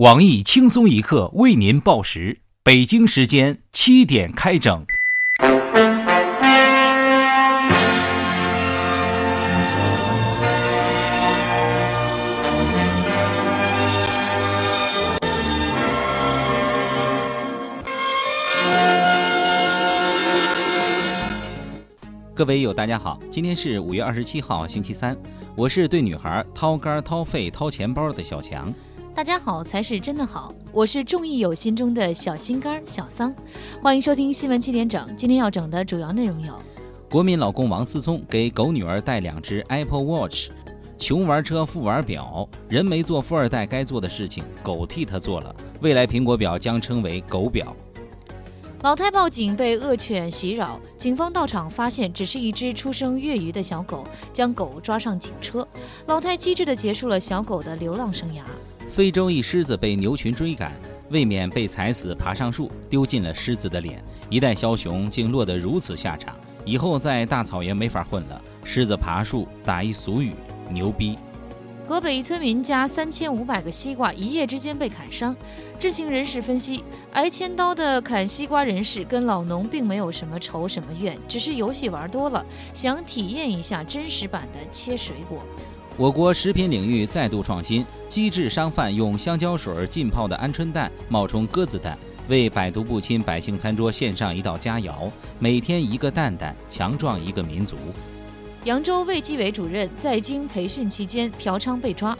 网易轻松一刻为您报时，北京时间七点开整。各位友，大家好，今天是五月二十七号，星期三，我是对女孩掏肝掏肺掏钱包的小强。大家好才是真的好，我是众义友心中的小心肝小桑，欢迎收听新闻七点整。今天要整的主要内容有：国民老公王思聪给狗女儿带两只 Apple Watch，穷玩车富玩表，人没做富二代该做的事情，狗替他做了。未来苹果表将称为狗表。老太报警被恶犬袭扰，警方到场发现只是一只出生月余的小狗，将狗抓上警车。老太机智地结束了小狗的流浪生涯。非洲一狮子被牛群追赶，未免被踩死，爬上树丢进了狮子的脸。一代枭雄竟落得如此下场，以后在大草原没法混了。狮子爬树打一俗语，牛逼。河北一村民家三千五百个西瓜一夜之间被砍伤，知情人士分析，挨千刀的砍西瓜人士跟老农并没有什么仇什么怨，只是游戏玩多了，想体验一下真实版的切水果。我国食品领域再度创新，机智商贩用香蕉水浸泡的鹌鹑蛋冒充鸽子蛋，为百毒不侵百姓餐桌献上一道佳肴。每天一个蛋蛋，强壮一个民族。扬州卫计委主任在京培训期间嫖娼被抓，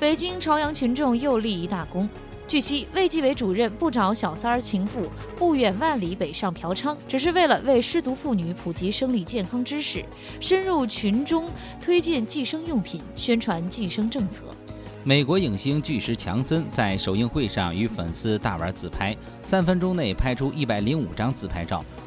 北京朝阳群众又立一大功。据悉，卫计委主任不找小三儿情妇，不远万里北上嫖娼，只是为了为失足妇女普及生理健康知识，深入群中推荐计生用品，宣传计生政策。美国影星巨石强森在首映会上与粉丝大玩自拍，三分钟内拍出一百零五张自拍照。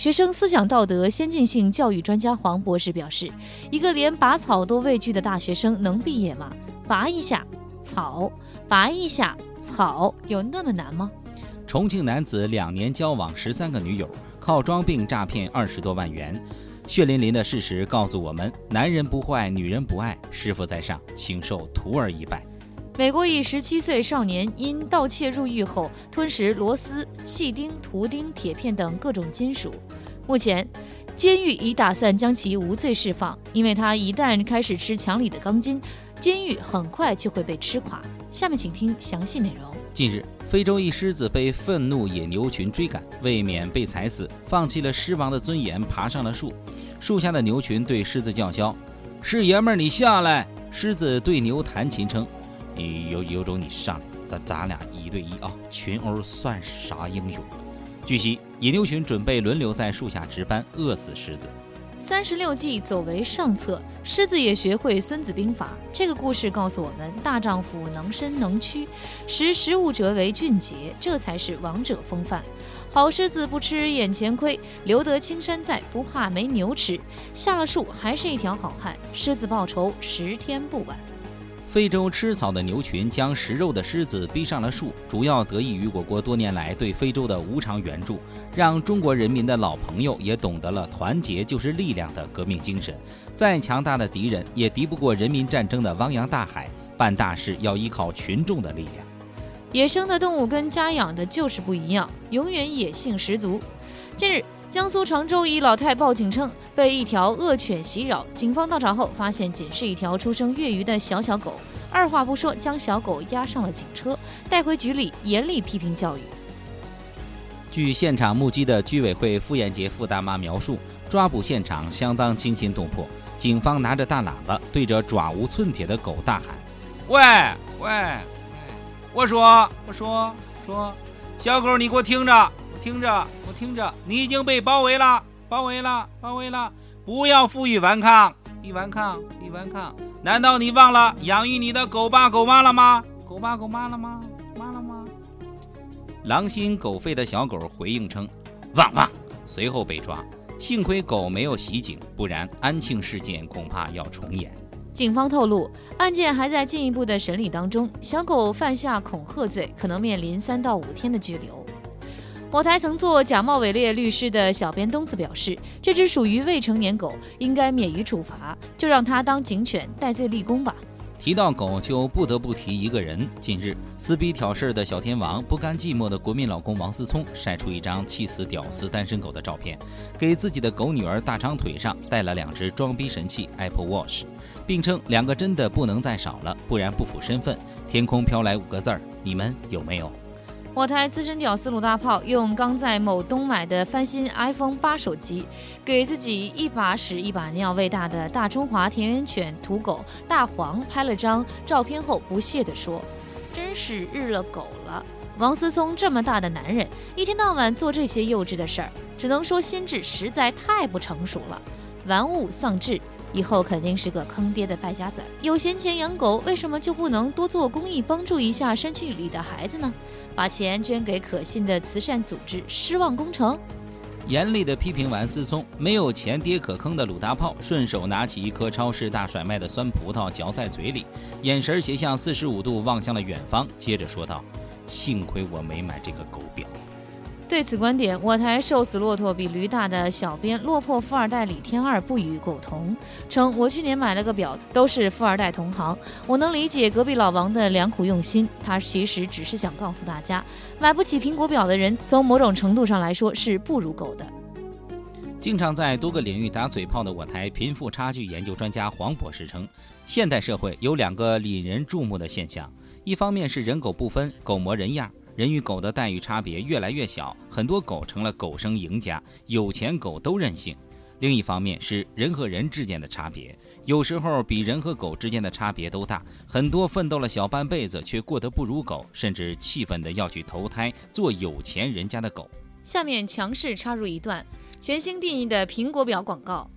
学生思想道德先进性教育专家黄博士表示：“一个连拔草都畏惧的大学生能毕业吗？拔一下草，拔一下草，有那么难吗？”重庆男子两年交往十三个女友，靠装病诈骗二十多万元。血淋淋的事实告诉我们：男人不坏，女人不爱，师傅在上，请受徒儿一拜。美国一十七岁少年因盗窃入狱后吞食螺丝、细钉、图钉、铁片等各种金属，目前监狱已打算将其无罪释放，因为他一旦开始吃墙里的钢筋，监狱很快就会被吃垮。下面请听详细内容。近日，非洲一狮子被愤怒野牛群追赶，为免被踩死，放弃了狮王的尊严，爬上了树。树下的牛群对狮子叫嚣：“是爷们儿，你下来！”狮子对牛弹琴称。你有有种你上来，咱咱俩一对一啊！群殴算啥英雄？据悉，野牛群准备轮流在树下值班，饿死狮子。三十六计，走为上策，狮子也学会《孙子兵法》。这个故事告诉我们，大丈夫能伸能屈，识时务者为俊杰，这才是王者风范。好狮子不吃眼前亏，留得青山在，不怕没牛吃。下了树还是一条好汉，狮子报仇十天不晚。非洲吃草的牛群将食肉的狮子逼上了树，主要得益于我国多年来对非洲的无偿援助，让中国人民的老朋友也懂得了团结就是力量的革命精神。再强大的敌人也敌不过人民战争的汪洋大海，办大事要依靠群众的力量。野生的动物跟家养的就是不一样，永远野性十足。近日。江苏常州一老太报警称被一条恶犬袭扰，警方到场后发现仅是一条出生月余的小小狗，二话不说将小狗押上了警车，带回局里严厉批评教育。据现场目击的居委会傅艳杰傅大妈描述，抓捕现场相当惊心动魄，警方拿着大喇叭对着爪无寸铁的狗大喊：“喂喂，我说我说说，小狗你给我听着。”听着，我听着，你已经被包围了，包围了，包围了！不要负隅顽抗，一顽抗，一顽抗！难道你忘了养育你的狗爸狗妈了吗？狗爸狗妈了吗？妈了吗？狼心狗肺的小狗回应称：“汪汪！”随后被抓。幸亏狗没有袭警，不然安庆事件恐怕要重演。警方透露，案件还在进一步的审理当中。小狗犯下恐吓罪，可能面临三到五天的拘留。某台曾做假冒伪劣律师的小编东子表示，这只属于未成年狗，应该免于处罚，就让它当警犬，戴罪立功吧。提到狗，就不得不提一个人。近日，撕逼挑事儿的小天王、不甘寂寞的国民老公王思聪晒出一张气死屌丝单身狗的照片，给自己的狗女儿大长腿上戴了两只装逼神器 Apple Watch，并称两个真的不能再少了，不然不符身份。天空飘来五个字儿，你们有没有？我台资深屌丝鲁大炮用刚在某东买的翻新 iPhone 八手机，给自己一把屎一把尿喂大的大中华田园犬土狗大黄拍了张照片后，不屑地说：“真是日了狗了！王思聪这么大的男人，一天到晚做这些幼稚的事儿，只能说心智实在太不成熟了，玩物丧志。”以后肯定是个坑爹的败家子儿。有闲钱养狗，为什么就不能多做公益，帮助一下山区里的孩子呢？把钱捐给可信的慈善组织，失望工程。严厉的批评完思聪没有钱爹可坑的鲁大炮，顺手拿起一颗超市大甩卖的酸葡萄嚼在嘴里，眼神斜向四十五度望向了远方，接着说道：“幸亏我没买这个狗表。”对此观点，我台瘦死骆驼比驴大的小编落魄富二代李天二不予苟同，称我去年买了个表，都是富二代同行。我能理解隔壁老王的良苦用心，他其实只是想告诉大家，买不起苹果表的人，从某种程度上来说是不如狗的。经常在多个领域打嘴炮的我台贫富差距研究专家黄博士称，现代社会有两个引人注目的现象，一方面是人狗不分，狗模人样。人与狗的待遇差别越来越小，很多狗成了狗生赢家，有钱狗都任性。另一方面是人和人之间的差别，有时候比人和狗之间的差别都大。很多奋斗了小半辈子却过得不如狗，甚至气愤的要去投胎做有钱人家的狗。下面强势插入一段全新定义的苹果表广告。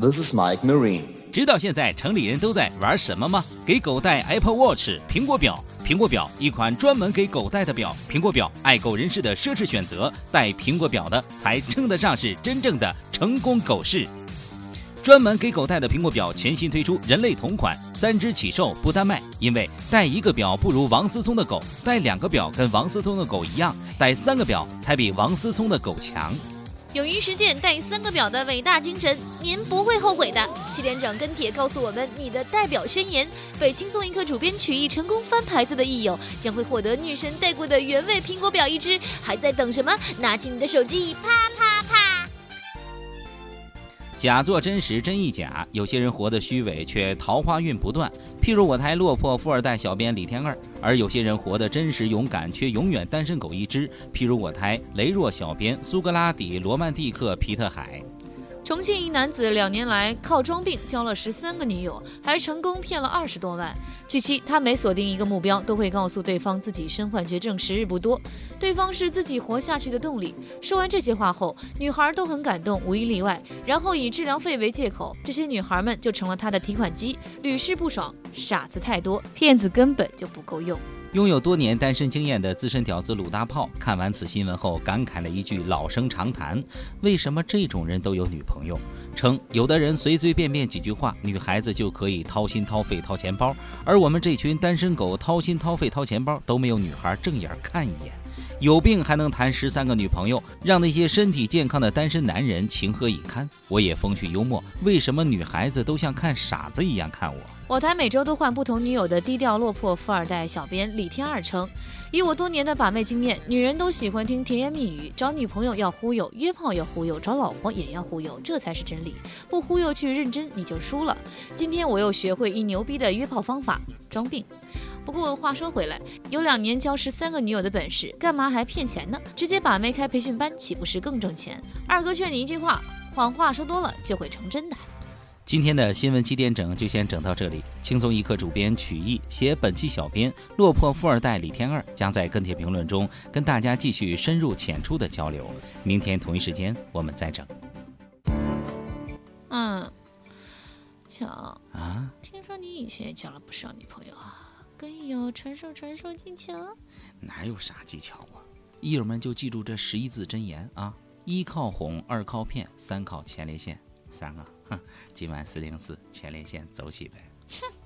This is Mike Marine。知道现在城里人都在玩什么吗？给狗戴 Apple Watch 苹果表。苹果表，一款专门给狗戴的表。苹果表，爱狗人士的奢侈选择。戴苹果表的，才称得上是真正的成功狗士。专门给狗戴的苹果表全新推出人类同款，三只起售，不单卖。因为戴一个表不如王思聪的狗，戴两个表跟王思聪的狗一样，戴三个表才比王思聪的狗强。勇于实践带三个表的伟大精神，您不会后悔的。七连长跟帖告诉我们你的代表宣言。被轻松一刻主编曲艺成功翻牌子的益友将会获得女神戴过的原味苹果表一只。还在等什么？拿起你的手机，啪啪！假作真实，真亦假。有些人活得虚伪，却桃花运不断。譬如我台落魄富二代小编李天二，而有些人活得真实勇敢，却永远单身狗一只。譬如我台羸弱小编苏格拉底罗曼蒂克皮特海。重庆一男子两年来靠装病交了十三个女友，还成功骗了二十多万。据悉，他每锁定一个目标，都会告诉对方自己身患绝症，时日不多，对方是自己活下去的动力。说完这些话后，女孩都很感动，无一例外。然后以治疗费为借口，这些女孩们就成了他的提款机，屡试不爽。傻子太多，骗子根本就不够用。拥有多年单身经验的资深屌丝鲁大炮看完此新闻后，感慨了一句老生常谈：为什么这种人都有女朋友？称有的人随随便便几句话，女孩子就可以掏心掏肺掏钱包，而我们这群单身狗掏心掏肺掏钱包都没有女孩正眼看一眼，有病还能谈十三个女朋友，让那些身体健康的单身男人情何以堪？我也风趣幽默，为什么女孩子都像看傻子一样看我？我台每周都换不同女友的低调落魄富二代小编李天二称：“以我多年的把妹经验，女人都喜欢听甜言蜜语，找女朋友要忽悠，约炮要忽悠，找老婆也要忽悠，这才是真理。不忽悠去认真，你就输了。今天我又学会一牛逼的约炮方法——装病。不过话说回来，有两年交十三个女友的本事，干嘛还骗钱呢？直接把妹开培训班，岂不是更挣钱？二哥劝你一句话：谎话说多了就会成真的。”今天的新闻七点整就先整到这里，轻松一刻主编曲艺写本期小编落魄富二代李天二将在跟帖评论中跟大家继续深入浅出的交流。明天同一时间我们再整。嗯，巧啊！听说你以前也交了不少女朋友啊，更有传授传授技巧？哪有啥技巧啊？艺友们就记住这十一字真言啊：一靠哄，二靠骗，三靠前列腺。三个。今晚四零四前列腺走起呗。哼。